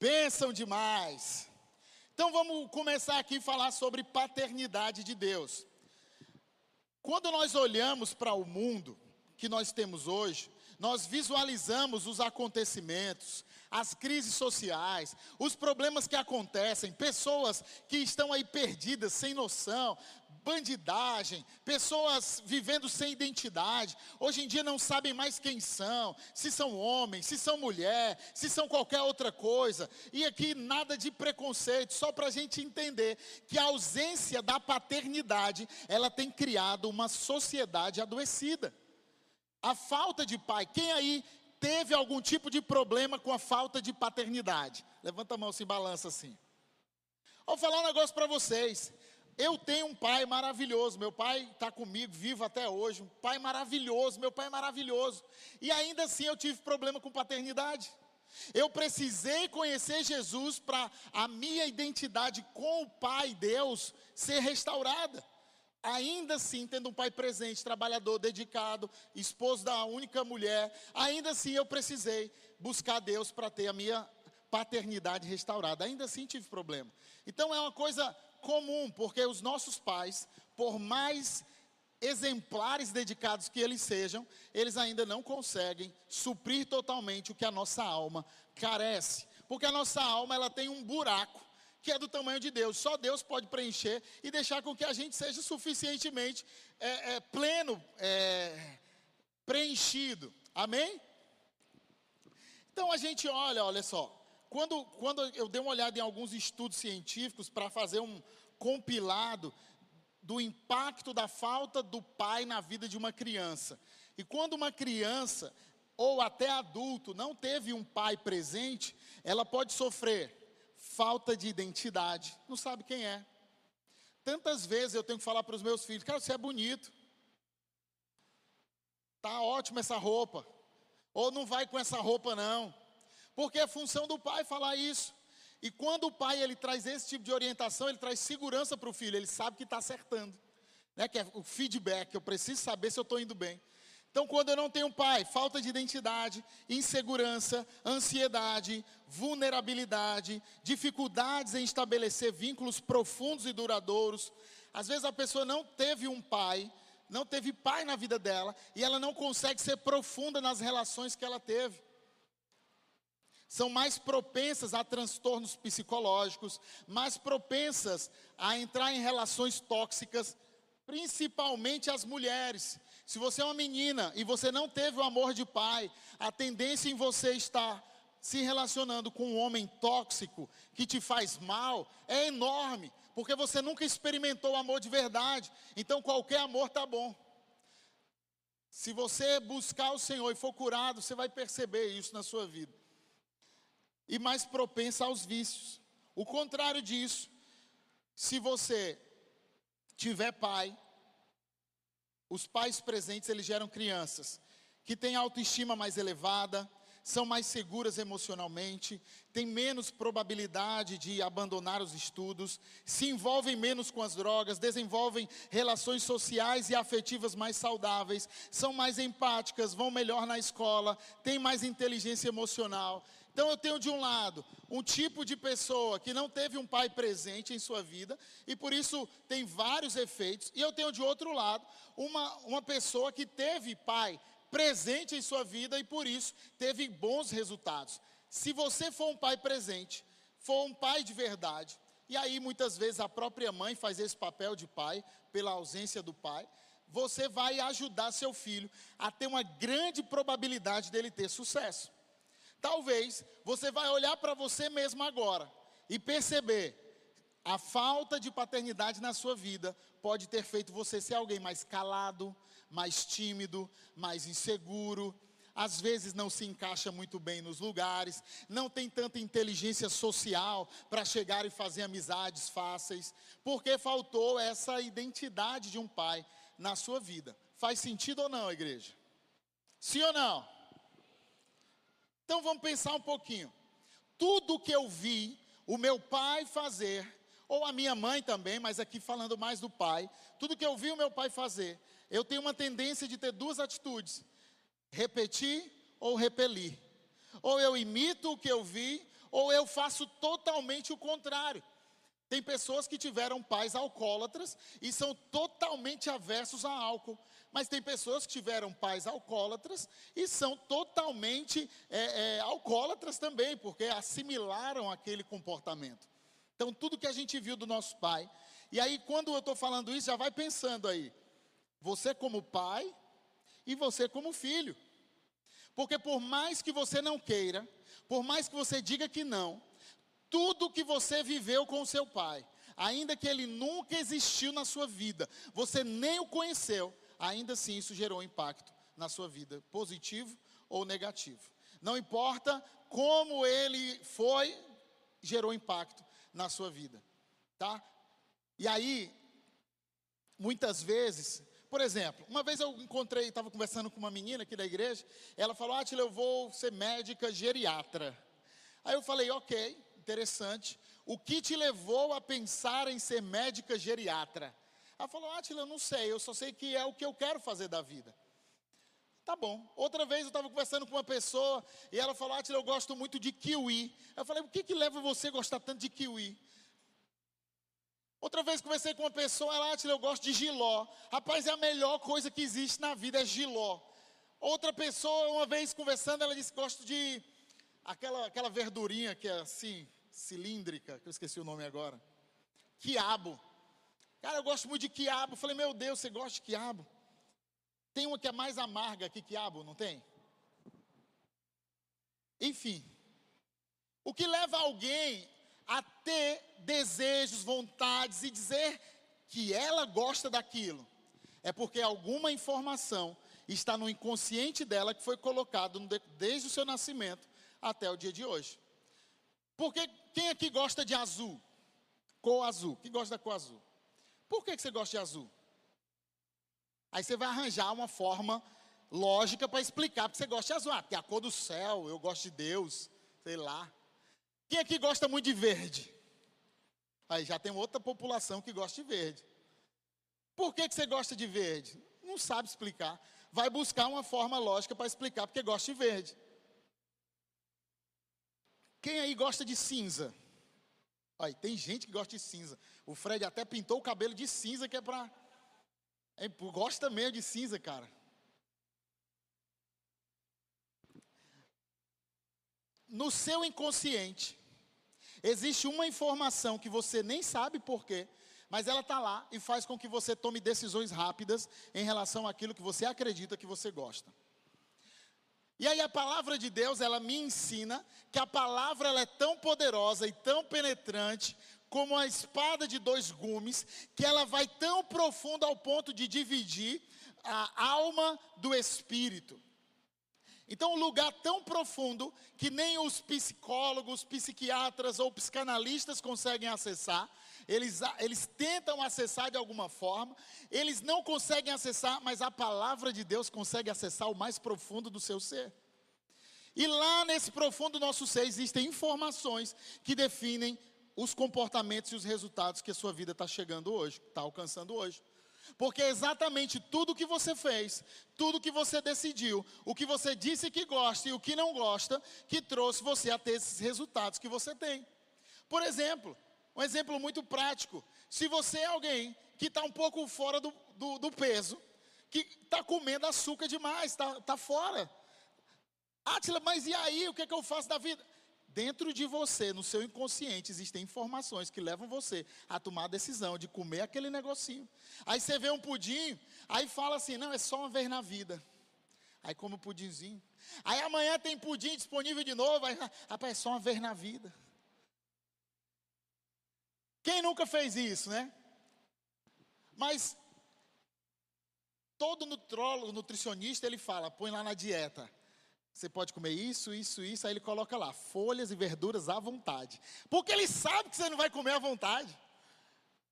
Pensam demais. Então vamos começar aqui a falar sobre paternidade de Deus. Quando nós olhamos para o mundo que nós temos hoje, nós visualizamos os acontecimentos, as crises sociais, os problemas que acontecem, pessoas que estão aí perdidas, sem noção, bandidagem, pessoas vivendo sem identidade, hoje em dia não sabem mais quem são, se são homens, se são mulher, se são qualquer outra coisa, e aqui nada de preconceito, só para a gente entender que a ausência da paternidade, ela tem criado uma sociedade adoecida. A falta de pai, quem aí teve algum tipo de problema com a falta de paternidade? Levanta a mão, se balança assim. Vou falar um negócio para vocês. Eu tenho um pai maravilhoso, meu pai está comigo, vivo até hoje, um pai maravilhoso, meu pai é maravilhoso. E ainda assim eu tive problema com paternidade. Eu precisei conhecer Jesus para a minha identidade com o Pai Deus ser restaurada. Ainda assim, tendo um pai presente, trabalhador, dedicado, esposo da única mulher, ainda assim eu precisei buscar Deus para ter a minha paternidade restaurada. Ainda assim tive problema. Então é uma coisa comum, porque os nossos pais, por mais exemplares dedicados que eles sejam, eles ainda não conseguem suprir totalmente o que a nossa alma carece. Porque a nossa alma ela tem um buraco que é do tamanho de Deus. Só Deus pode preencher e deixar com que a gente seja suficientemente é, é, pleno, é, preenchido. Amém? Então a gente olha, olha só. Quando, quando eu dei uma olhada em alguns estudos científicos para fazer um compilado do impacto da falta do pai na vida de uma criança. E quando uma criança ou até adulto não teve um pai presente, ela pode sofrer falta de identidade, não sabe quem é. Tantas vezes eu tenho que falar para os meus filhos, cara, você é bonito. Tá ótima essa roupa. Ou não vai com essa roupa não. Porque é função do pai falar isso. E quando o pai ele traz esse tipo de orientação, ele traz segurança para o filho, ele sabe que está acertando. Né? Que é o feedback, eu preciso saber se eu estou indo bem. Então, quando eu não tenho pai, falta de identidade, insegurança, ansiedade, vulnerabilidade, dificuldades em estabelecer vínculos profundos e duradouros. Às vezes a pessoa não teve um pai, não teve pai na vida dela, e ela não consegue ser profunda nas relações que ela teve são mais propensas a transtornos psicológicos, mais propensas a entrar em relações tóxicas, principalmente as mulheres. Se você é uma menina e você não teve o amor de pai, a tendência em você estar se relacionando com um homem tóxico que te faz mal é enorme, porque você nunca experimentou o amor de verdade. Então qualquer amor tá bom. Se você buscar o Senhor e for curado, você vai perceber isso na sua vida e mais propensa aos vícios. O contrário disso, se você tiver pai, os pais presentes eles geram crianças que têm autoestima mais elevada, são mais seguras emocionalmente, têm menos probabilidade de abandonar os estudos, se envolvem menos com as drogas, desenvolvem relações sociais e afetivas mais saudáveis, são mais empáticas, vão melhor na escola, têm mais inteligência emocional. Então eu tenho de um lado um tipo de pessoa que não teve um pai presente em sua vida e por isso tem vários efeitos, e eu tenho de outro lado uma, uma pessoa que teve pai presente em sua vida e por isso teve bons resultados. Se você for um pai presente, for um pai de verdade, e aí muitas vezes a própria mãe faz esse papel de pai, pela ausência do pai, você vai ajudar seu filho a ter uma grande probabilidade dele ter sucesso. Talvez você vai olhar para você mesmo agora e perceber a falta de paternidade na sua vida pode ter feito você ser alguém mais calado, mais tímido, mais inseguro, às vezes não se encaixa muito bem nos lugares, não tem tanta inteligência social para chegar e fazer amizades fáceis, porque faltou essa identidade de um pai na sua vida. Faz sentido ou não, igreja? Sim ou não? Então vamos pensar um pouquinho. Tudo que eu vi o meu pai fazer, ou a minha mãe também, mas aqui falando mais do pai, tudo que eu vi o meu pai fazer, eu tenho uma tendência de ter duas atitudes: repetir ou repelir. Ou eu imito o que eu vi, ou eu faço totalmente o contrário. Tem pessoas que tiveram pais alcoólatras e são totalmente aversos a álcool. Mas tem pessoas que tiveram pais alcoólatras e são totalmente é, é, alcoólatras também, porque assimilaram aquele comportamento. Então, tudo que a gente viu do nosso pai. E aí, quando eu estou falando isso, já vai pensando aí. Você como pai e você como filho. Porque por mais que você não queira, por mais que você diga que não, tudo que você viveu com o seu pai, ainda que ele nunca existiu na sua vida, você nem o conheceu, ainda assim isso gerou impacto na sua vida, positivo ou negativo. Não importa como ele foi, gerou impacto na sua vida, tá? E aí, muitas vezes, por exemplo, uma vez eu encontrei, estava conversando com uma menina aqui da igreja, ela falou: Ah, eu vou ser médica geriatra. Aí eu falei: Ok, interessante. O que te levou a pensar em ser médica geriatra? Ela falou, Átila, eu não sei, eu só sei que é o que eu quero fazer da vida. Tá bom. Outra vez eu estava conversando com uma pessoa e ela falou, Átila, eu gosto muito de kiwi. Eu falei, o que, que leva você a gostar tanto de kiwi? Outra vez conversei com uma pessoa, ela, Átila, eu gosto de giló. Rapaz, é a melhor coisa que existe na vida, é giló. Outra pessoa, uma vez conversando, ela disse, gosto de aquela, aquela verdurinha que é assim, cilíndrica, que eu esqueci o nome agora. Quiabo. Cara, eu gosto muito de quiabo. falei, meu Deus, você gosta de quiabo? Tem uma que é mais amarga que quiabo, não tem? Enfim, o que leva alguém a ter desejos, vontades e dizer que ela gosta daquilo é porque alguma informação está no inconsciente dela que foi colocado desde o seu nascimento até o dia de hoje. Porque quem aqui gosta de azul? Cor azul. Quem gosta da cor azul? Por que, você gosta de azul? Aí você vai arranjar uma forma lógica para explicar porque você gosta de azul. Ah, porque é a cor do céu, eu gosto de Deus, sei lá. Quem aqui gosta muito de verde? Aí já tem outra população que gosta de verde. Por que, que você gosta de verde? Não sabe explicar. Vai buscar uma forma lógica para explicar porque gosta de verde. Quem aí gosta de cinza? Aí, tem gente que gosta de cinza. O Fred até pintou o cabelo de cinza, que é para. É, gosta mesmo de cinza, cara. No seu inconsciente, existe uma informação que você nem sabe porquê, mas ela está lá e faz com que você tome decisões rápidas em relação àquilo que você acredita que você gosta. E aí a palavra de Deus, ela me ensina que a palavra ela é tão poderosa e tão penetrante como a espada de dois gumes, que ela vai tão profundo ao ponto de dividir a alma do espírito. Então, um lugar tão profundo que nem os psicólogos, psiquiatras ou psicanalistas conseguem acessar, eles, eles tentam acessar de alguma forma, eles não conseguem acessar, mas a palavra de Deus consegue acessar o mais profundo do seu ser. E lá nesse profundo do nosso ser existem informações que definem os comportamentos e os resultados que a sua vida está chegando hoje, está alcançando hoje. Porque é exatamente tudo que você fez, tudo que você decidiu, o que você disse que gosta e o que não gosta, que trouxe você a ter esses resultados que você tem. Por exemplo, um exemplo muito prático. Se você é alguém que está um pouco fora do, do, do peso, que está comendo açúcar demais, está tá fora. Átila, mas e aí? O que, é que eu faço da vida? Dentro de você, no seu inconsciente, existem informações que levam você a tomar a decisão de comer aquele negocinho. Aí você vê um pudim, aí fala assim: não, é só uma vez na vida. Aí come o pudimzinho. Aí amanhã tem pudim disponível de novo. Aí, rapaz, é só uma vez na vida. Quem nunca fez isso, né? Mas todo nutrólogo, nutricionista, ele fala, põe lá na dieta. Você pode comer isso, isso, isso, aí ele coloca lá, folhas e verduras à vontade. Porque ele sabe que você não vai comer à vontade.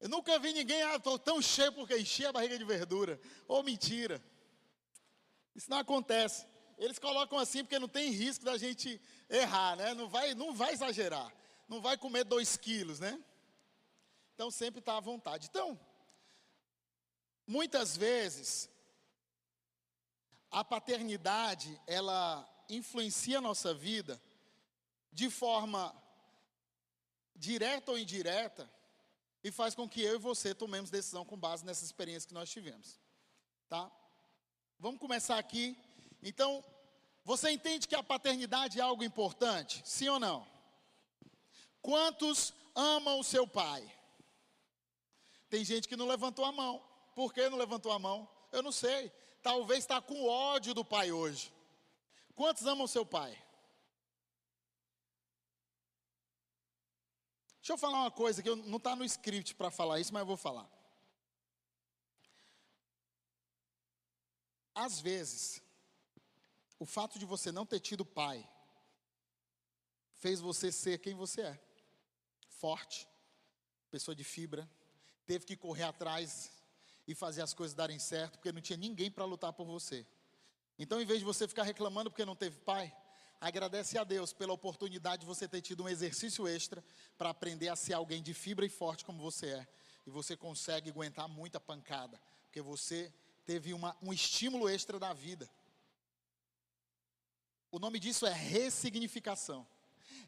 Eu nunca vi ninguém, ah, estou tão cheio porque enchi a barriga de verdura. Ou mentira. Isso não acontece. Eles colocam assim porque não tem risco da gente errar, né? Não vai, não vai exagerar. Não vai comer dois quilos, né? Então sempre está à vontade. Então, muitas vezes, a paternidade, ela influencia a nossa vida de forma direta ou indireta, e faz com que eu e você tomemos decisão com base nessa experiência que nós tivemos. Tá? Vamos começar aqui. Então, você entende que a paternidade é algo importante? Sim ou não? Quantos amam o seu pai? Tem gente que não levantou a mão. Por que não levantou a mão? Eu não sei. Talvez está com ódio do pai hoje. Quantos amam seu pai? Deixa eu falar uma coisa que eu, não está no script para falar isso, mas eu vou falar. Às vezes, o fato de você não ter tido pai fez você ser quem você é. Forte, pessoa de fibra, teve que correr atrás e fazer as coisas darem certo, porque não tinha ninguém para lutar por você. Então, em vez de você ficar reclamando porque não teve pai, agradece a Deus pela oportunidade de você ter tido um exercício extra para aprender a ser alguém de fibra e forte como você é. E você consegue aguentar muita pancada, porque você teve uma, um estímulo extra da vida. O nome disso é ressignificação.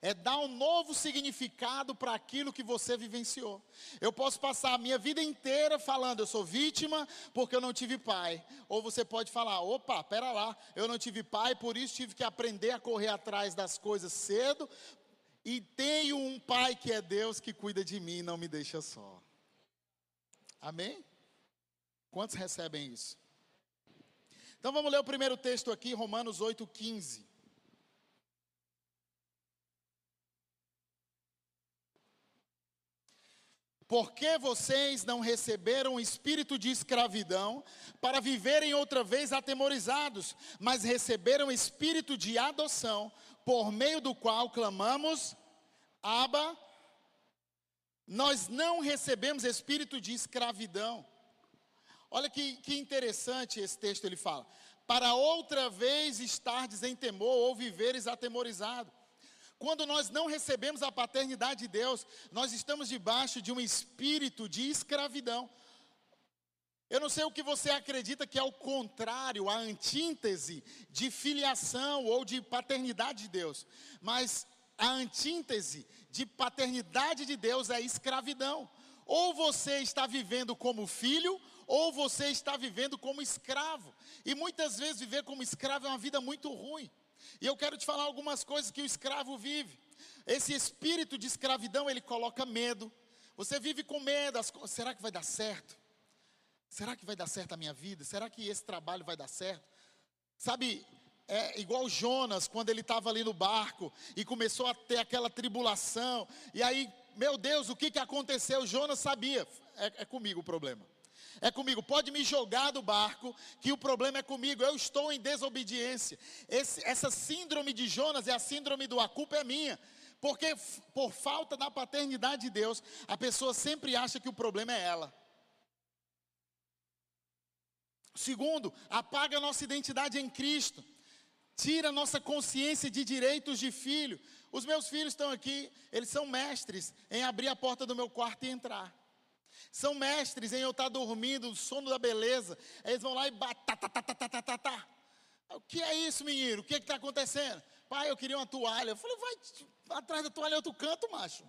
É dar um novo significado para aquilo que você vivenciou. Eu posso passar a minha vida inteira falando, eu sou vítima porque eu não tive pai. Ou você pode falar, opa, pera lá, eu não tive pai, por isso tive que aprender a correr atrás das coisas cedo. E tenho um pai que é Deus que cuida de mim e não me deixa só. Amém? Quantos recebem isso? Então vamos ler o primeiro texto aqui, Romanos 8,15. Porque vocês não receberam o espírito de escravidão para viverem outra vez atemorizados, mas receberam o espírito de adoção, por meio do qual clamamos, Abba. Nós não recebemos espírito de escravidão. Olha que, que interessante esse texto ele fala. Para outra vez estardes em temor ou viveres atemorizado. Quando nós não recebemos a paternidade de Deus, nós estamos debaixo de um espírito de escravidão. Eu não sei o que você acredita que é o contrário, a antítese de filiação ou de paternidade de Deus, mas a antítese de paternidade de Deus é escravidão. Ou você está vivendo como filho, ou você está vivendo como escravo. E muitas vezes viver como escravo é uma vida muito ruim. E eu quero te falar algumas coisas que o escravo vive. Esse espírito de escravidão, ele coloca medo. Você vive com medo. As, será que vai dar certo? Será que vai dar certo a minha vida? Será que esse trabalho vai dar certo? Sabe, é igual Jonas, quando ele estava ali no barco e começou a ter aquela tribulação. E aí, meu Deus, o que, que aconteceu? Jonas sabia. É, é comigo o problema é comigo. Pode me jogar do barco, que o problema é comigo. Eu estou em desobediência. Esse, essa síndrome de Jonas é a síndrome do a culpa é minha. Porque por falta da paternidade de Deus, a pessoa sempre acha que o problema é ela. Segundo, apaga a nossa identidade em Cristo. Tira a nossa consciência de direitos de filho. Os meus filhos estão aqui, eles são mestres em abrir a porta do meu quarto e entrar. São mestres em eu estar dormindo, o sono da beleza. Eles vão lá e batem. Tá, tá, tá, tá, tá, tá, tá. O que é isso, menino? O que é está acontecendo? Pai, eu queria uma toalha. Eu falei, vai atrás da toalha outro canto, macho.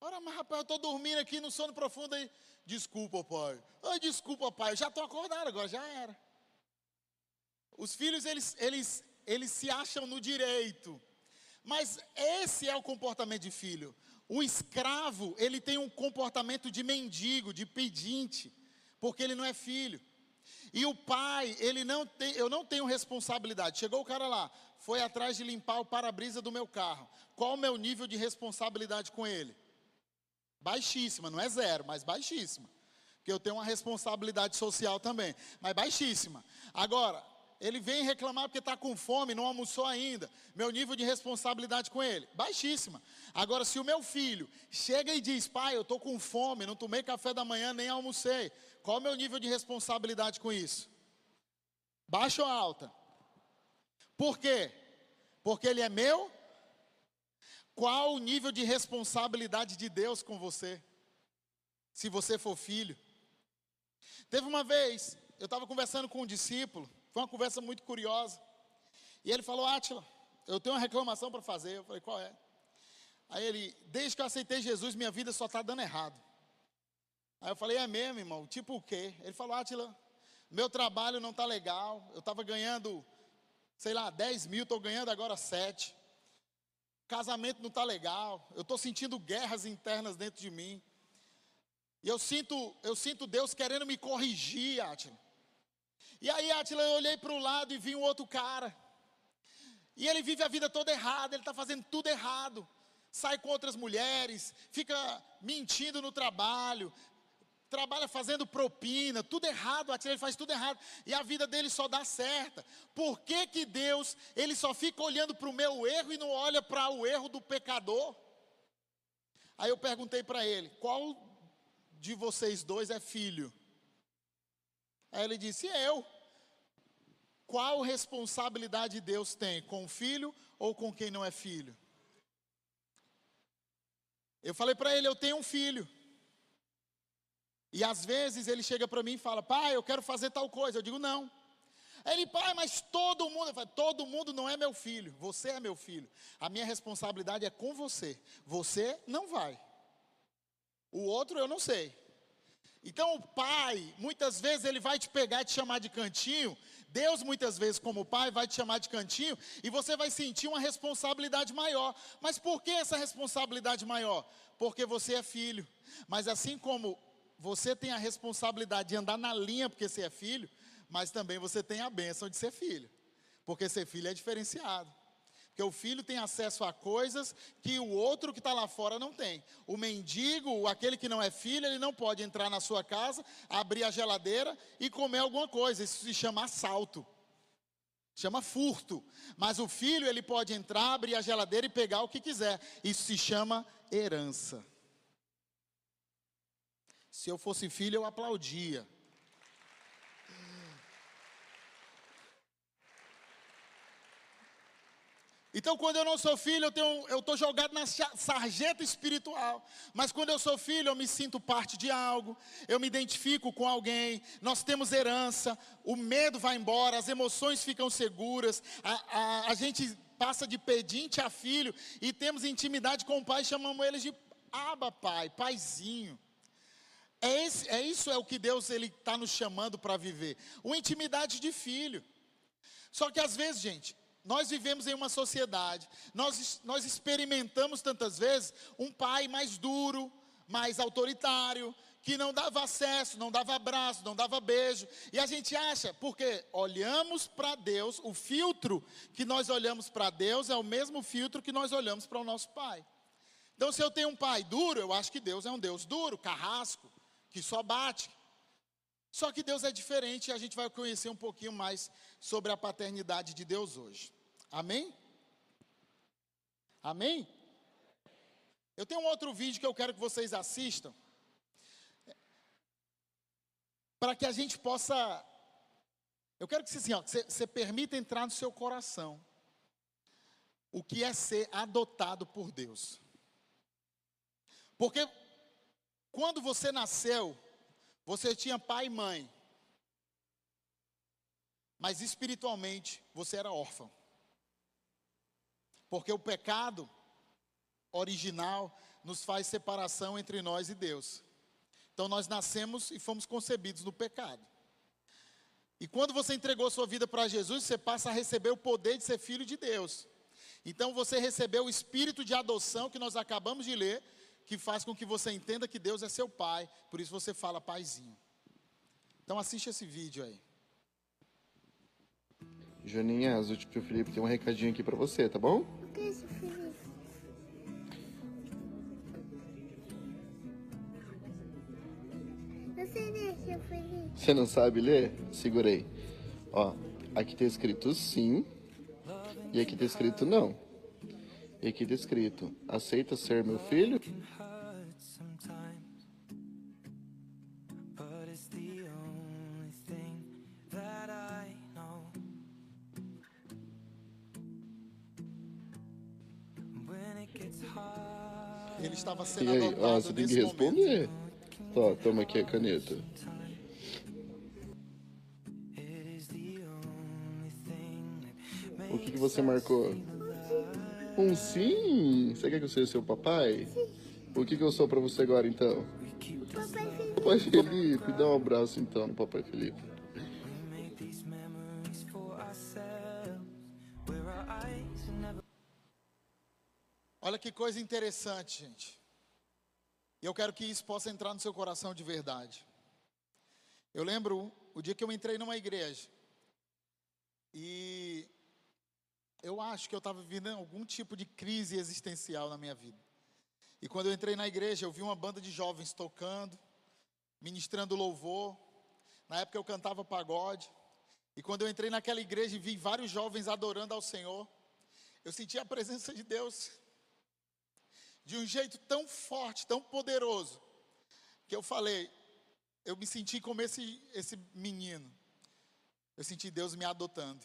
Ora, mas rapaz, eu estou dormindo aqui no sono profundo aí. Desculpa, pai. Ai, desculpa, pai. Eu já estou acordado agora, já era. Os filhos, eles, eles, eles se acham no direito. Mas esse é o comportamento de filho. O escravo, ele tem um comportamento de mendigo, de pedinte, porque ele não é filho. E o pai, ele não tem, eu não tenho responsabilidade. Chegou o cara lá, foi atrás de limpar o para-brisa do meu carro. Qual o meu nível de responsabilidade com ele? Baixíssima, não é zero, mas baixíssima. Porque eu tenho uma responsabilidade social também, mas baixíssima. Agora, ele vem reclamar porque está com fome, não almoçou ainda. Meu nível de responsabilidade com ele, baixíssima. Agora, se o meu filho chega e diz, pai, eu estou com fome, não tomei café da manhã, nem almocei. Qual o meu nível de responsabilidade com isso? Baixa ou alta? Por quê? Porque ele é meu? Qual o nível de responsabilidade de Deus com você? Se você for filho. Teve uma vez, eu estava conversando com um discípulo, foi uma conversa muito curiosa. E ele falou: Átila, eu tenho uma reclamação para fazer. Eu falei: qual é? Aí ele, desde que eu aceitei Jesus, minha vida só está dando errado. Aí eu falei, é mesmo, irmão? Tipo o quê? Ele falou, Atila, meu trabalho não está legal. Eu estava ganhando, sei lá, 10 mil, estou ganhando agora 7. Casamento não está legal. Eu estou sentindo guerras internas dentro de mim. E eu sinto, eu sinto Deus querendo me corrigir, Atila. E aí, Atila, eu olhei para o lado e vi um outro cara. E ele vive a vida toda errada, ele está fazendo tudo errado. Sai com outras mulheres, fica mentindo no trabalho, trabalha fazendo propina, tudo errado, ele faz tudo errado, e a vida dele só dá certa. Por que, que Deus, ele só fica olhando para o meu erro e não olha para o erro do pecador? Aí eu perguntei para ele, qual de vocês dois é filho? Aí ele disse, eu. Qual responsabilidade Deus tem, com o filho ou com quem não é filho? Eu falei para ele, eu tenho um filho. E às vezes ele chega para mim e fala: Pai, eu quero fazer tal coisa. Eu digo: Não. Ele, pai, mas todo mundo. Eu falo, todo mundo não é meu filho. Você é meu filho. A minha responsabilidade é com você. Você não vai. O outro eu não sei. Então o pai, muitas vezes ele vai te pegar e te chamar de cantinho. Deus, muitas vezes, como pai, vai te chamar de cantinho e você vai sentir uma responsabilidade maior. Mas por que essa responsabilidade maior? Porque você é filho. Mas assim como você tem a responsabilidade de andar na linha porque você é filho, mas também você tem a bênção de ser filho, porque ser filho é diferenciado. Porque o filho tem acesso a coisas que o outro que está lá fora não tem. O mendigo, aquele que não é filho, ele não pode entrar na sua casa, abrir a geladeira e comer alguma coisa. Isso se chama assalto. Chama furto. Mas o filho, ele pode entrar, abrir a geladeira e pegar o que quiser. Isso se chama herança. Se eu fosse filho, eu aplaudia. Então, quando eu não sou filho, eu estou jogado na sarjeta espiritual. Mas quando eu sou filho, eu me sinto parte de algo, eu me identifico com alguém, nós temos herança, o medo vai embora, as emoções ficam seguras, a, a, a gente passa de pedinte a filho e temos intimidade com o pai, chamamos eles de aba pai, paizinho. É, esse, é isso é o que Deus ele está nos chamando para viver, uma intimidade de filho. Só que às vezes, gente, nós vivemos em uma sociedade, nós, nós experimentamos tantas vezes um pai mais duro, mais autoritário, que não dava acesso, não dava abraço, não dava beijo. E a gente acha, porque olhamos para Deus, o filtro que nós olhamos para Deus é o mesmo filtro que nós olhamos para o nosso pai. Então, se eu tenho um pai duro, eu acho que Deus é um Deus duro, carrasco que só bate. Só que Deus é diferente e a gente vai conhecer um pouquinho mais sobre a paternidade de Deus hoje. Amém? Amém? Eu tenho um outro vídeo que eu quero que vocês assistam. Para que a gente possa. Eu quero que você, assim, ó, você, você permita entrar no seu coração o que é ser adotado por Deus. Porque quando você nasceu, você tinha pai e mãe. Mas espiritualmente você era órfão. Porque o pecado original nos faz separação entre nós e Deus. Então nós nascemos e fomos concebidos no pecado. E quando você entregou sua vida para Jesus, você passa a receber o poder de ser filho de Deus. Então você recebeu o espírito de adoção que nós acabamos de ler, que faz com que você entenda que Deus é seu pai, por isso você fala paizinho. Então assiste esse vídeo aí. Joaninha, o tio Felipe tem um recadinho aqui para você, tá bom? O que é isso, Felipe? Você ler, tio Felipe? Você não sabe ler? Segurei. Ó, aqui tá escrito sim e aqui tá escrito não. E aqui tá escrito: aceita ser meu filho? Ele estava sendo E aí, adotado ó, você tem que responder. Ó, toma aqui a caneta. O que, que você marcou? Um sim? Você quer que eu seja seu papai? O que, que eu sou pra você agora então? Papai Felipe. Papai Felipe, dá um abraço então no Papai Felipe. Coisa interessante, gente. E eu quero que isso possa entrar no seu coração de verdade. Eu lembro o dia que eu entrei numa igreja. E eu acho que eu estava vivendo algum tipo de crise existencial na minha vida. E quando eu entrei na igreja, eu vi uma banda de jovens tocando, ministrando louvor. Na época eu cantava pagode. E quando eu entrei naquela igreja e vi vários jovens adorando ao Senhor, eu senti a presença de Deus de um jeito tão forte, tão poderoso, que eu falei, eu me senti como esse, esse menino. Eu senti Deus me adotando.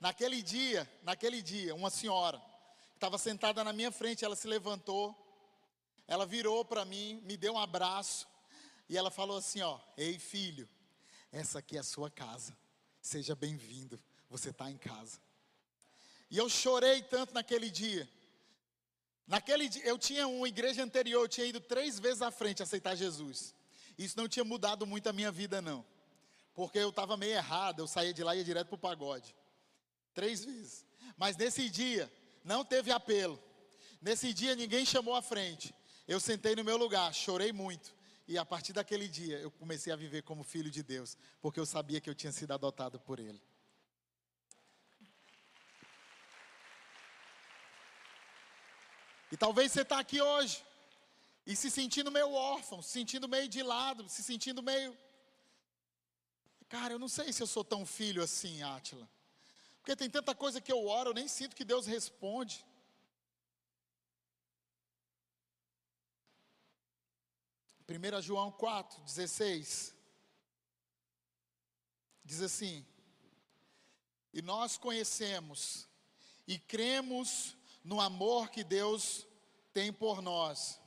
Naquele dia, naquele dia, uma senhora que estava sentada na minha frente, ela se levantou, ela virou para mim, me deu um abraço e ela falou assim, ó, ei filho, essa aqui é a sua casa. Seja bem-vindo. Você está em casa. E eu chorei tanto naquele dia. Naquele dia, eu tinha uma igreja anterior, eu tinha ido três vezes à frente aceitar Jesus. Isso não tinha mudado muito a minha vida, não. Porque eu estava meio errado, eu saía de lá e ia direto para o pagode. Três vezes. Mas nesse dia, não teve apelo. Nesse dia, ninguém chamou à frente. Eu sentei no meu lugar, chorei muito. E a partir daquele dia, eu comecei a viver como filho de Deus. Porque eu sabia que eu tinha sido adotado por Ele. E talvez você está aqui hoje e se sentindo meio órfão, se sentindo meio de lado, se sentindo meio. Cara, eu não sei se eu sou tão filho assim, Átila. Porque tem tanta coisa que eu oro, eu nem sinto que Deus responde. Primeira João 4, 16. Diz assim: E nós conhecemos e cremos no amor que Deus tem por nós.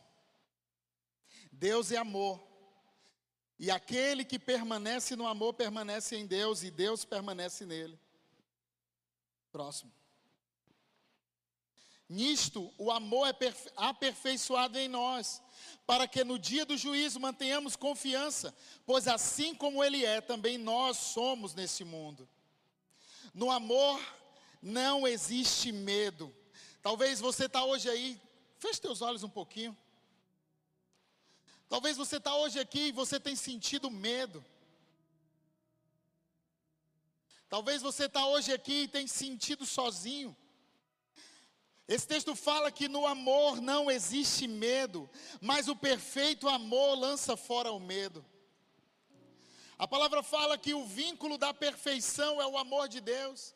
Deus é amor. E aquele que permanece no amor permanece em Deus e Deus permanece nele. Próximo. Nisto, o amor é aperfeiçoado em nós, para que no dia do juízo mantenhamos confiança, pois assim como Ele é, também nós somos nesse mundo. No amor não existe medo, Talvez você está hoje aí, feche teus olhos um pouquinho. Talvez você está hoje aqui e você tem sentido medo. Talvez você está hoje aqui e tem sentido sozinho. Esse texto fala que no amor não existe medo, mas o perfeito amor lança fora o medo. A palavra fala que o vínculo da perfeição é o amor de Deus.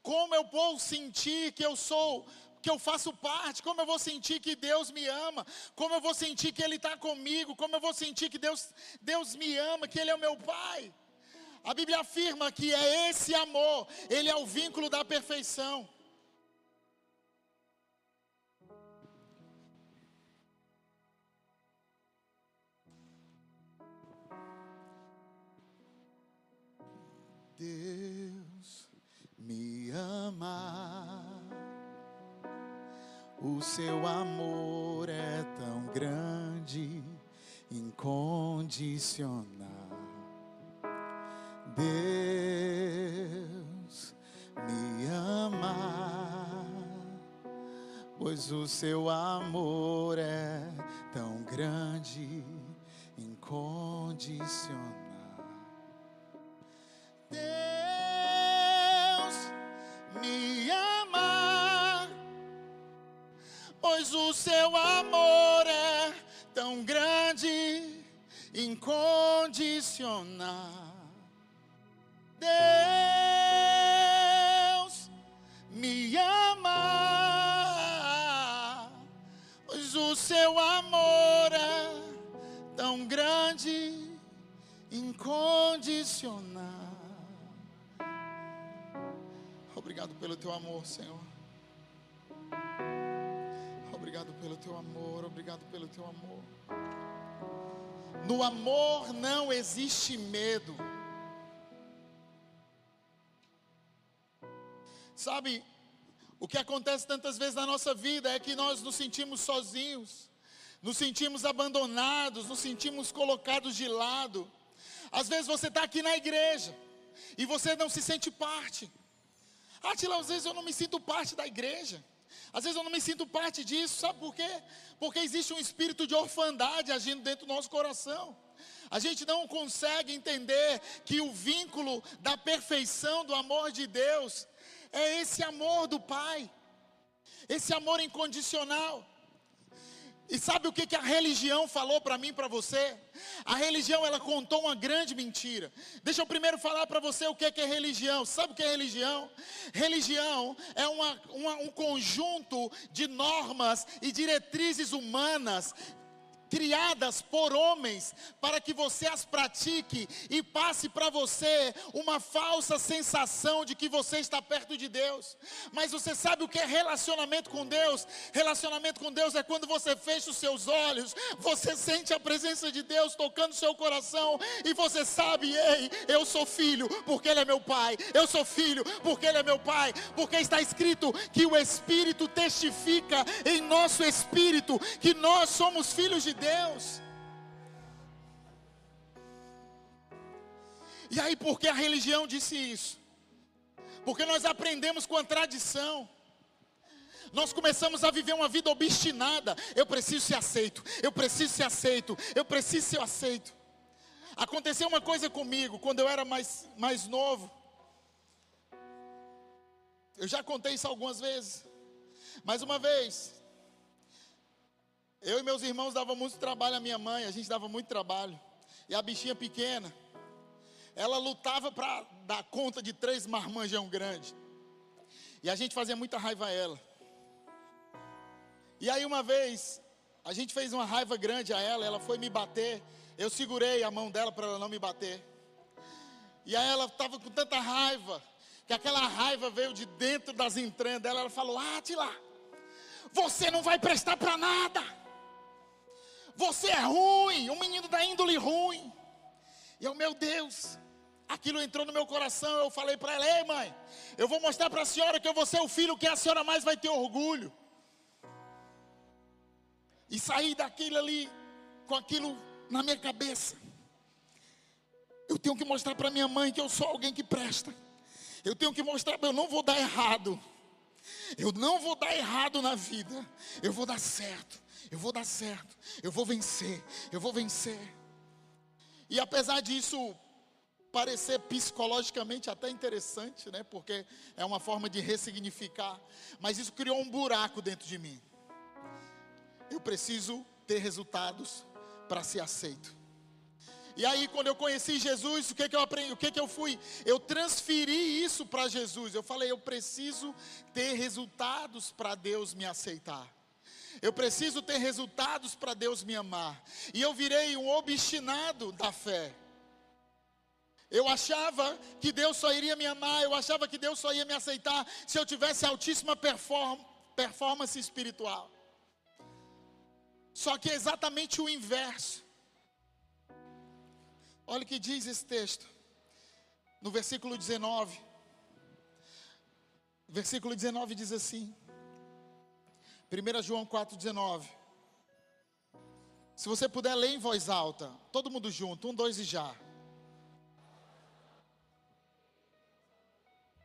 Como eu posso sentir que eu sou que eu faço parte, como eu vou sentir que Deus me ama, como eu vou sentir que Ele está comigo, como eu vou sentir que Deus, Deus me ama, que Ele é o meu Pai. A Bíblia afirma que é esse amor, Ele é o vínculo da perfeição. Deus me ama. O seu amor é tão grande, incondicional. Deus me ama, pois o seu amor é tão grande, incondicional. O seu amor é tão grande, incondicional. Deus me ama, pois o seu amor é tão grande, incondicional. Obrigado pelo teu amor, Senhor. Obrigado pelo teu amor, obrigado pelo teu amor. No amor não existe medo. Sabe, O que acontece tantas vezes na nossa vida é que nós nos sentimos sozinhos, nos sentimos abandonados, nos sentimos colocados de lado. Às vezes você está aqui na igreja e você não se sente parte. Ah, Tila, às vezes eu não me sinto parte da igreja. Às vezes eu não me sinto parte disso, sabe por quê? Porque existe um espírito de orfandade agindo dentro do nosso coração. A gente não consegue entender que o vínculo da perfeição do amor de Deus é esse amor do Pai, esse amor incondicional. E sabe o que, que a religião falou para mim, para você? A religião ela contou uma grande mentira. Deixa eu primeiro falar para você o que, que é religião. Sabe o que é religião? Religião é uma, uma, um conjunto de normas e diretrizes humanas criadas por homens para que você as pratique e passe para você uma falsa sensação de que você está perto de Deus. Mas você sabe o que é relacionamento com Deus? Relacionamento com Deus é quando você fecha os seus olhos, você sente a presença de Deus tocando seu coração e você sabe, ei, eu sou filho porque ele é meu pai. Eu sou filho porque ele é meu pai, porque está escrito que o espírito testifica em nosso espírito que nós somos filhos de Deus. E aí, por que a religião disse isso? Porque nós aprendemos com a tradição. Nós começamos a viver uma vida obstinada. Eu preciso ser aceito, eu preciso ser aceito, eu preciso ser aceito. Aconteceu uma coisa comigo quando eu era mais, mais novo. Eu já contei isso algumas vezes. Mais uma vez, eu e meus irmãos davam muito trabalho à minha mãe, a gente dava muito trabalho. E a bichinha pequena, ela lutava para dar conta de três marmanjão grandes. E a gente fazia muita raiva a ela. E aí uma vez, a gente fez uma raiva grande a ela, ela foi me bater. Eu segurei a mão dela para ela não me bater. E aí ela estava com tanta raiva, que aquela raiva veio de dentro das entranhas dela. Ela falou: Atila, você não vai prestar para nada. Você é ruim, um menino da índole ruim. E eu, meu Deus, aquilo entrou no meu coração. Eu falei para ela: Ei, mãe, eu vou mostrar para a senhora que eu vou ser o filho que a senhora mais vai ter orgulho. E saí daquilo ali com aquilo na minha cabeça. Eu tenho que mostrar para minha mãe que eu sou alguém que presta. Eu tenho que mostrar, eu não vou dar errado. Eu não vou dar errado na vida. Eu vou dar certo eu vou dar certo, eu vou vencer, eu vou vencer. E apesar disso parecer psicologicamente até interessante, né? Porque é uma forma de ressignificar, mas isso criou um buraco dentro de mim. Eu preciso ter resultados para ser aceito. E aí, quando eu conheci Jesus, o que, que eu aprendi? O que, que eu fui? Eu transferi isso para Jesus. Eu falei, eu preciso ter resultados para Deus me aceitar. Eu preciso ter resultados para Deus me amar. E eu virei um obstinado da fé. Eu achava que Deus só iria me amar, eu achava que Deus só ia me aceitar se eu tivesse altíssima perform performance espiritual. Só que é exatamente o inverso. Olha o que diz esse texto, no versículo 19. Versículo 19 diz assim: 1 João 4,19. Se você puder ler em voz alta, todo mundo junto, um, dois e já.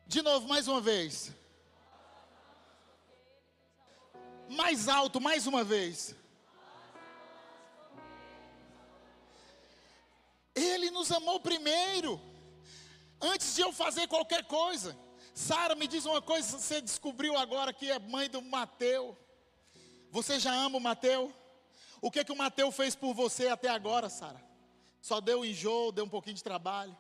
De novo, mais uma vez. Mais alto, mais uma vez. Ele nos amou primeiro, antes de eu fazer qualquer coisa. Sara, me diz uma coisa, você descobriu agora que é mãe do Mateus. Você já ama o Mateus? O que que o Mateus fez por você até agora, Sara? Só deu enjoo, deu um pouquinho de trabalho.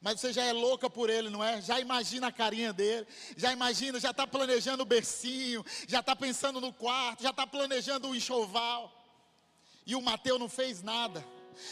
Mas você já é louca por ele, não é? Já imagina a carinha dele, já imagina, já está planejando o bercinho, já está pensando no quarto, já está planejando o enxoval. E o Mateus não fez nada.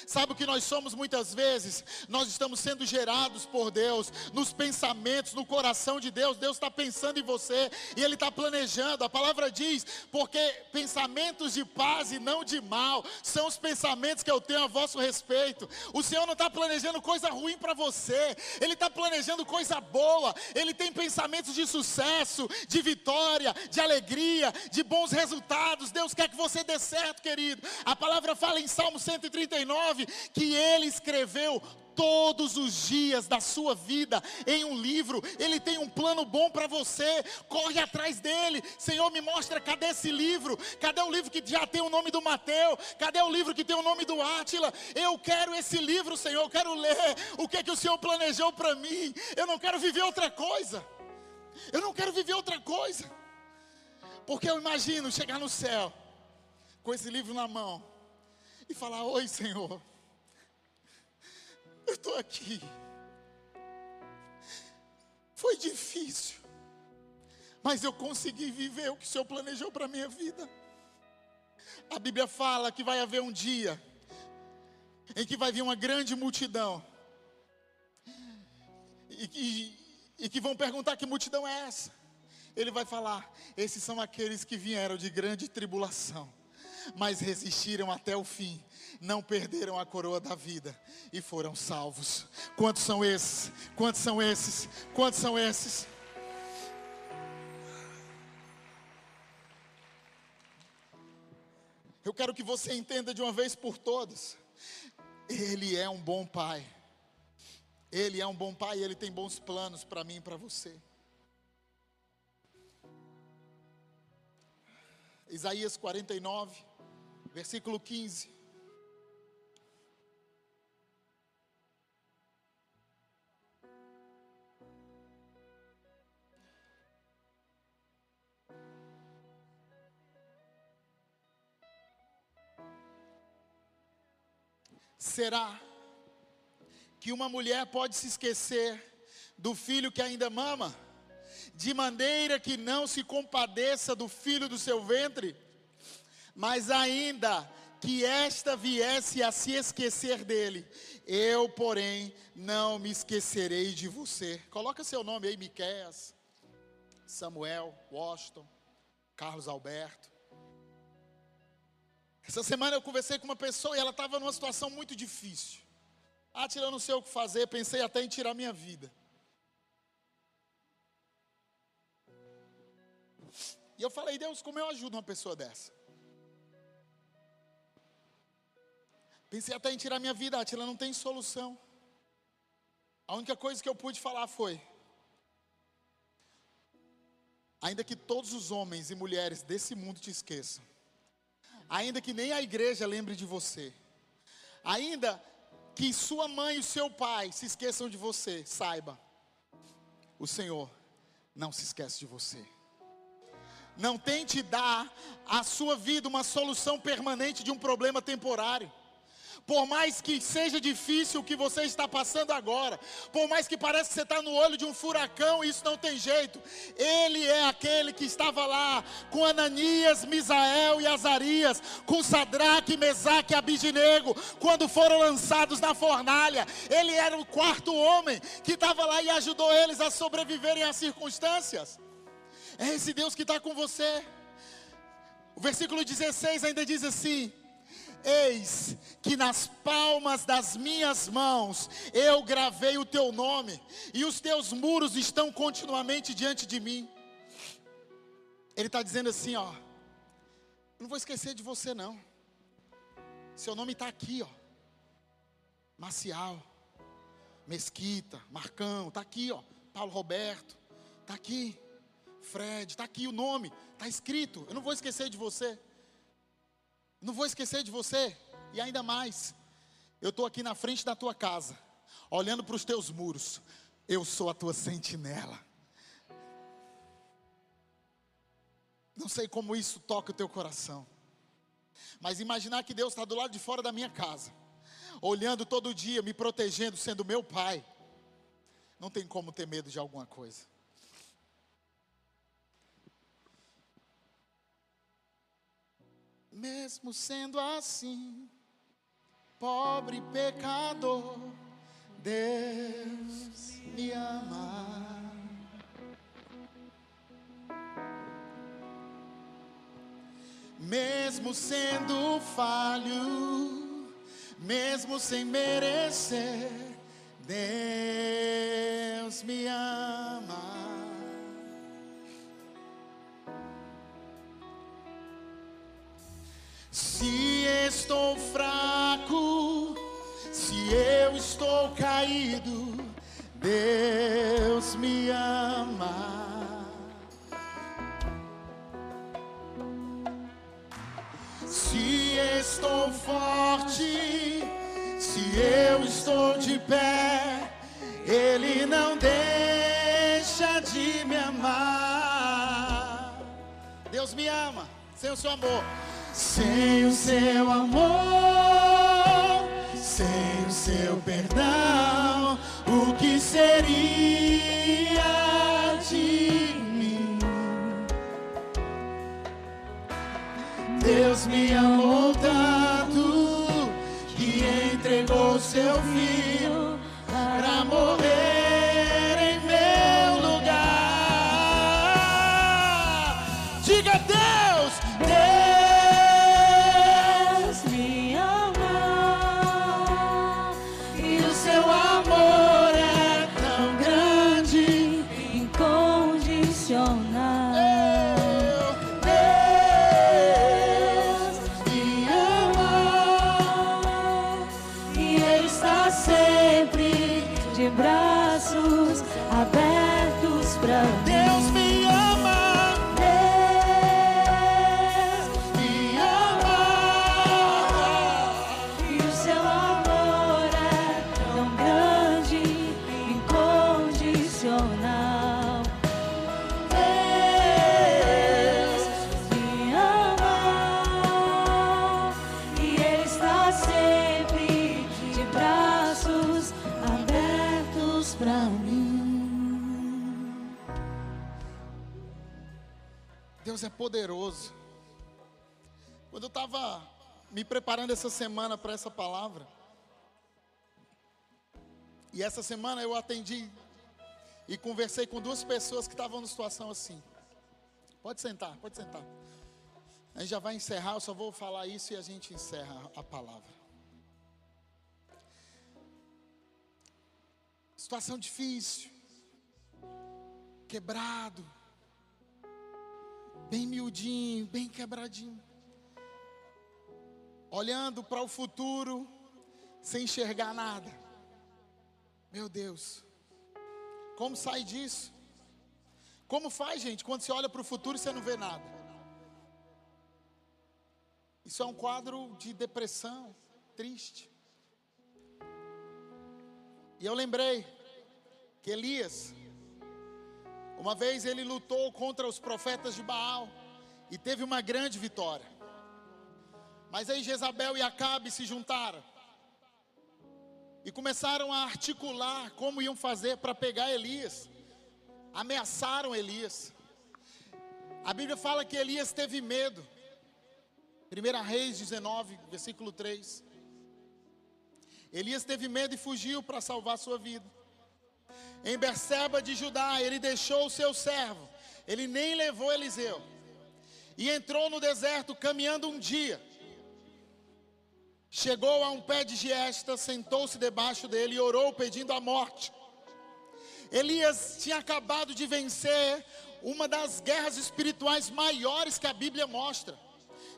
Sabe o que nós somos muitas vezes? Nós estamos sendo gerados por Deus, nos pensamentos, no coração de Deus. Deus está pensando em você e Ele está planejando. A palavra diz: porque pensamentos de paz e não de mal são os pensamentos que eu tenho a vosso respeito. O Senhor não está planejando coisa ruim para você, Ele está planejando coisa boa. Ele tem pensamentos de sucesso, de vitória, de alegria, de bons resultados. Deus quer que você dê certo, querido. A palavra fala em Salmo 139 que ele escreveu todos os dias da sua vida em um livro. Ele tem um plano bom para você. Corre atrás dele. Senhor, me mostra cadê esse livro? Cadê o livro que já tem o nome do Mateus? Cadê o livro que tem o nome do Átila? Eu quero esse livro, Senhor. Eu quero ler o que é que o Senhor planejou para mim. Eu não quero viver outra coisa. Eu não quero viver outra coisa. Porque eu imagino chegar no céu com esse livro na mão e falar: Oi, Senhor. Eu estou aqui. Foi difícil, mas eu consegui viver o que o Senhor planejou para a minha vida. A Bíblia fala que vai haver um dia em que vai vir uma grande multidão e, e, e que vão perguntar que multidão é essa. Ele vai falar: esses são aqueles que vieram de grande tribulação mas resistiram até o fim, não perderam a coroa da vida e foram salvos. Quantos são esses? Quantos são esses? Quantos são esses? Eu quero que você entenda de uma vez por todas. Ele é um bom pai. Ele é um bom pai e ele tem bons planos para mim e para você. Isaías 49 versículo 15. Será que uma mulher pode se esquecer do filho que ainda mama, de maneira que não se compadeça do filho do seu ventre? Mas ainda que esta viesse a se esquecer dele, eu, porém, não me esquecerei de você. Coloca seu nome aí, Miqueias, Samuel, Washington, Carlos Alberto. Essa semana eu conversei com uma pessoa e ela estava numa situação muito difícil. Ah, tira, eu não sei o que fazer, pensei até em tirar minha vida. E eu falei, Deus, como eu ajudo uma pessoa dessa? Pensei até em tirar minha vida, Atila, não tem solução. A única coisa que eu pude falar foi: ainda que todos os homens e mulheres desse mundo te esqueçam, ainda que nem a igreja lembre de você, ainda que sua mãe e seu pai se esqueçam de você, saiba, o Senhor não se esquece de você. Não tente dar à sua vida uma solução permanente de um problema temporário. Por mais que seja difícil o que você está passando agora, por mais que pareça que você está no olho de um furacão e isso não tem jeito, Ele é aquele que estava lá com Ananias, Misael e Azarias, com Sadraque, Mesaque e Abidinego, quando foram lançados na fornalha. Ele era o quarto homem que estava lá e ajudou eles a sobreviverem às circunstâncias. É esse Deus que está com você. O versículo 16 ainda diz assim: Eis que nas palmas das minhas mãos eu gravei o teu nome, e os teus muros estão continuamente diante de mim. Ele está dizendo assim: ó, não vou esquecer de você, não. Seu nome está aqui, ó. Marcial, Mesquita, Marcão, está aqui, ó. Paulo Roberto, está aqui. Fred, está aqui o nome, está escrito. Eu não vou esquecer de você. Não vou esquecer de você. E ainda mais, eu estou aqui na frente da tua casa, olhando para os teus muros. Eu sou a tua sentinela. Não sei como isso toca o teu coração. Mas imaginar que Deus está do lado de fora da minha casa, olhando todo dia, me protegendo, sendo meu pai. Não tem como ter medo de alguma coisa. Mesmo sendo assim, pobre pecador, Deus me ama. Mesmo sendo falho, mesmo sem merecer, Deus me ama. Se estou fraco, se eu estou caído, Deus me ama. Se estou forte, se eu estou de pé, Ele não deixa de me amar. Deus me ama, sem o seu amor. Sem o seu amor, sem o seu perdão, o que seria de mim? Deus me amou tanto que entregou seu filho braços abertos mim. Deus Deus é poderoso. Quando eu estava me preparando essa semana para essa palavra, e essa semana eu atendi e conversei com duas pessoas que estavam numa situação assim. Pode sentar, pode sentar. A gente já vai encerrar, eu só vou falar isso e a gente encerra a palavra. Situação difícil, quebrado, bem miudinho, bem quebradinho. Olhando para o futuro, sem enxergar nada. Meu Deus, como sai disso? Como faz, gente, quando você olha para o futuro e você não vê nada? Isso é um quadro de depressão, triste. E eu lembrei que Elias, uma vez ele lutou contra os profetas de Baal e teve uma grande vitória. Mas aí Jezabel e Acabe se juntaram e começaram a articular como iam fazer para pegar Elias. Ameaçaram Elias. A Bíblia fala que Elias teve medo. 1 Reis 19, versículo 3. Elias teve medo e fugiu para salvar sua vida. Em Berseba de Judá, ele deixou o seu servo. Ele nem levou Eliseu. E entrou no deserto caminhando um dia. Chegou a um pé de giesta, sentou-se debaixo dele e orou pedindo a morte. Elias tinha acabado de vencer uma das guerras espirituais maiores que a Bíblia mostra.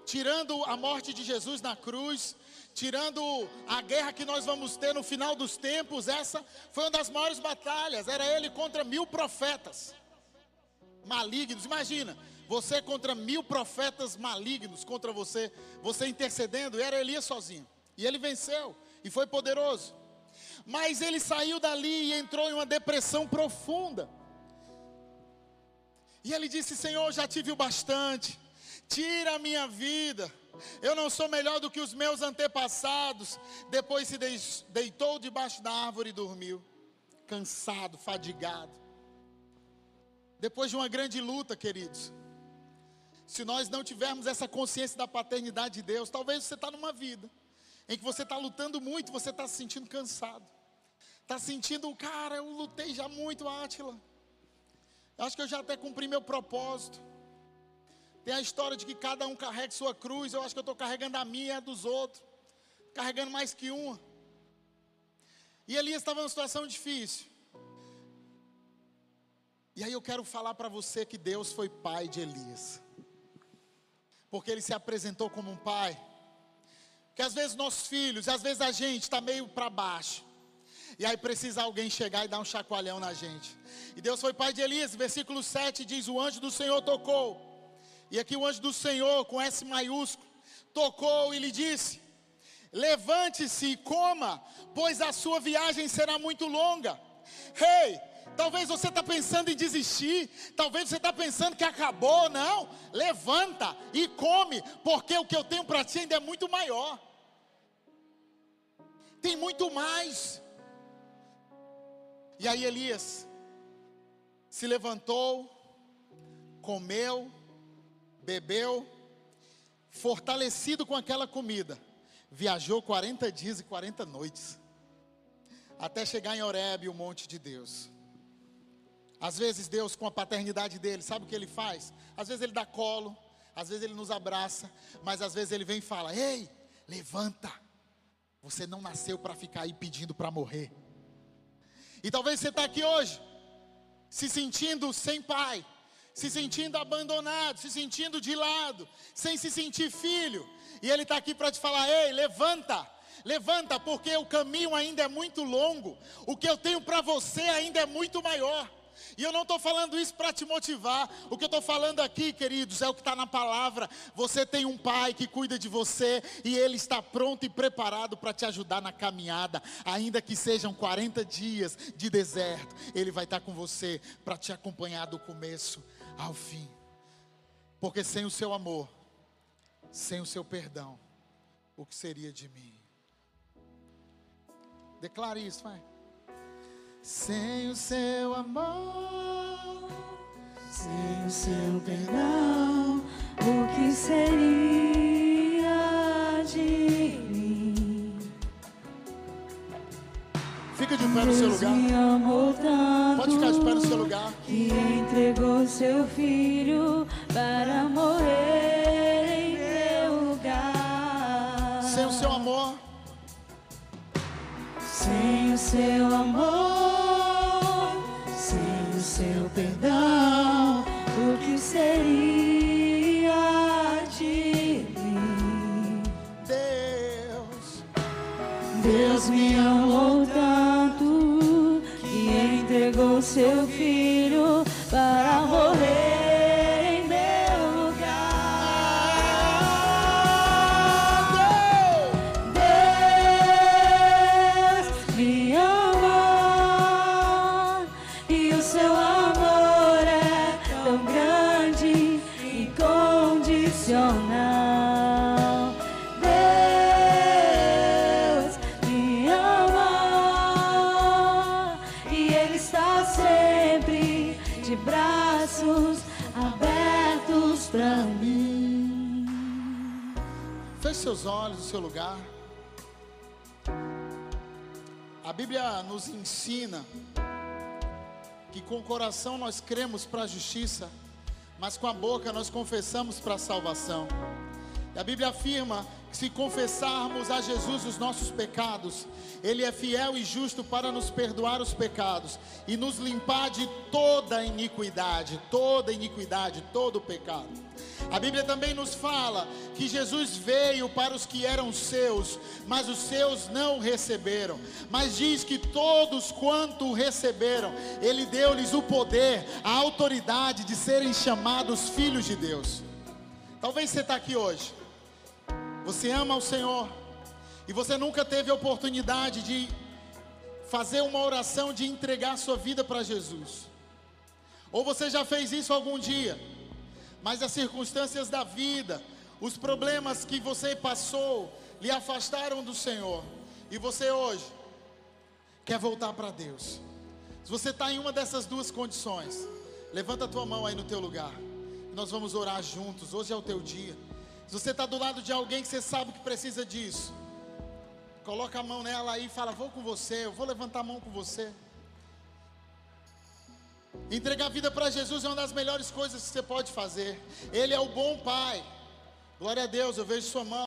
Tirando a morte de Jesus na cruz, tirando a guerra que nós vamos ter no final dos tempos, essa foi uma das maiores batalhas. Era ele contra mil profetas malignos. Imagina, você contra mil profetas malignos contra você, você intercedendo, era Elias sozinho. E ele venceu, e foi poderoso. Mas ele saiu dali e entrou em uma depressão profunda. E ele disse: Senhor, já tive o bastante, tira a minha vida. Eu não sou melhor do que os meus antepassados. Depois se deitou debaixo da árvore e dormiu, cansado, fadigado. Depois de uma grande luta, queridos. Se nós não tivermos essa consciência da paternidade de Deus, talvez você está numa vida em que você está lutando muito, você está se sentindo cansado. Está sentindo, cara, eu lutei já muito, Átila. Acho que eu já até cumpri meu propósito. Tem a história de que cada um carrega sua cruz. Eu acho que eu estou carregando a minha e a dos outros. Carregando mais que uma. E Elias estava numa situação difícil. E aí eu quero falar para você que Deus foi pai de Elias. Porque ele se apresentou como um pai. Que às vezes nossos filhos, às vezes a gente está meio para baixo. E aí precisa alguém chegar e dar um chacoalhão na gente. E Deus foi pai de Elias, versículo 7 diz: O anjo do Senhor tocou. E aqui o anjo do Senhor, com S maiúsculo, tocou e lhe disse: Levante-se e coma, pois a sua viagem será muito longa. Rei, hey, talvez você está pensando em desistir, talvez você está pensando que acabou, não. Levanta e come, porque o que eu tenho para ti ainda é muito maior. Tem muito mais. E aí Elias se levantou, comeu, bebeu, fortalecido com aquela comida, viajou 40 dias e 40 noites, até chegar em Horebe, o monte de Deus. Às vezes Deus, com a paternidade dele, sabe o que ele faz? Às vezes ele dá colo, às vezes ele nos abraça, mas às vezes ele vem e fala: Ei, levanta, você não nasceu para ficar aí pedindo para morrer. E talvez você está aqui hoje, se sentindo sem pai, se sentindo abandonado, se sentindo de lado, sem se sentir filho. E Ele está aqui para te falar: ei, levanta, levanta, porque o caminho ainda é muito longo, o que eu tenho para você ainda é muito maior. E eu não estou falando isso para te motivar. O que eu estou falando aqui, queridos, é o que está na palavra. Você tem um pai que cuida de você e ele está pronto e preparado para te ajudar na caminhada, ainda que sejam 40 dias de deserto. Ele vai estar com você para te acompanhar do começo ao fim. Porque sem o seu amor, sem o seu perdão, o que seria de mim? Declare isso, vai. Sem o seu amor, sem o seu perdão, o que seria de mim? Fica de pé no seu lugar. Pode ficar de pé no seu lugar. Seu filho para seu lugar. A Bíblia nos ensina que com o coração nós cremos para a justiça, mas com a boca nós confessamos para a salvação. E a Bíblia afirma se confessarmos a Jesus os nossos pecados, Ele é fiel e justo para nos perdoar os pecados e nos limpar de toda iniquidade, toda iniquidade, todo pecado. A Bíblia também nos fala que Jesus veio para os que eram seus, mas os seus não receberam. Mas diz que todos quanto o receberam, Ele deu-lhes o poder, a autoridade de serem chamados filhos de Deus. Talvez você está aqui hoje, você ama o Senhor, e você nunca teve a oportunidade de fazer uma oração de entregar sua vida para Jesus. Ou você já fez isso algum dia, mas as circunstâncias da vida, os problemas que você passou, lhe afastaram do Senhor, e você hoje quer voltar para Deus. Se você está em uma dessas duas condições, levanta a tua mão aí no teu lugar. Nós vamos orar juntos. Hoje é o teu dia. Se você está do lado de alguém que você sabe que precisa disso, Coloca a mão nela aí e fala: Vou com você, eu vou levantar a mão com você. Entregar a vida para Jesus é uma das melhores coisas que você pode fazer. Ele é o bom Pai. Glória a Deus, eu vejo sua mão.